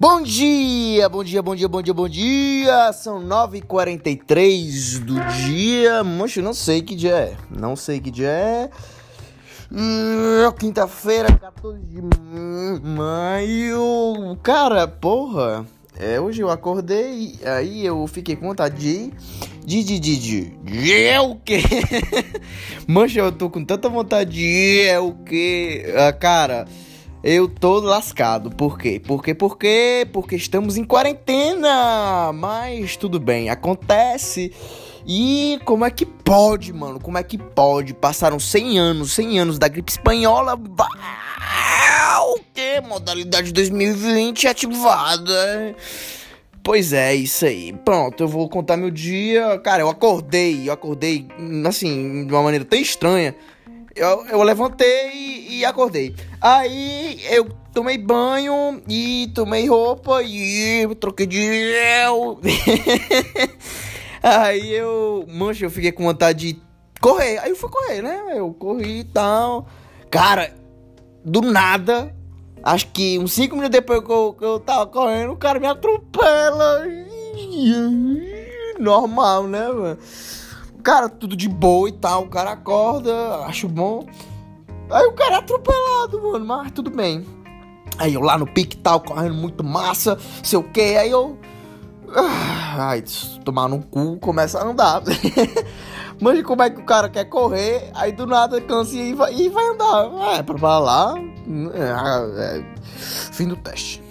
Bom dia, bom dia, bom dia, bom dia, bom dia. São 9h43 do dia. Moço, não sei que dia é. Não sei que dia é. Hum, Quinta-feira, 14 de maio. Cara, porra. É, hoje eu acordei, aí eu fiquei com vontade de. De, de, de, de. de é o quê? Mancha, eu tô com tanta vontade de. É o quê? Ah, cara. Eu tô lascado. Por quê? Por quê? Por quê? Porque estamos em quarentena. Mas tudo bem, acontece. E como é que pode, mano? Como é que pode? Passaram 100 anos, 100 anos da gripe espanhola. O que? Modalidade 2020 ativada. Pois é, isso aí. Pronto, eu vou contar meu dia. Cara, eu acordei, eu acordei assim, de uma maneira tão estranha. Eu, eu levantei e acordei. Aí eu tomei banho e tomei roupa e troquei de Aí eu, mancha, eu fiquei com vontade de correr. Aí eu fui correr, né? Eu corri e tal. Cara, do nada, acho que uns 5 minutos depois que eu, que eu tava correndo, o cara me atropela. Normal, né, mano? Cara, tudo de boa e tal. O cara acorda, acho bom. Aí o cara é atropelado, mano, mas tudo bem. Aí eu lá no pique tal, correndo muito massa, sei o que, aí eu. Ai, tomar no cu, começa a andar. Mas como é que o cara quer correr, aí do nada cansa e vai, e vai andar. É, pra lá. É, é, fim do teste.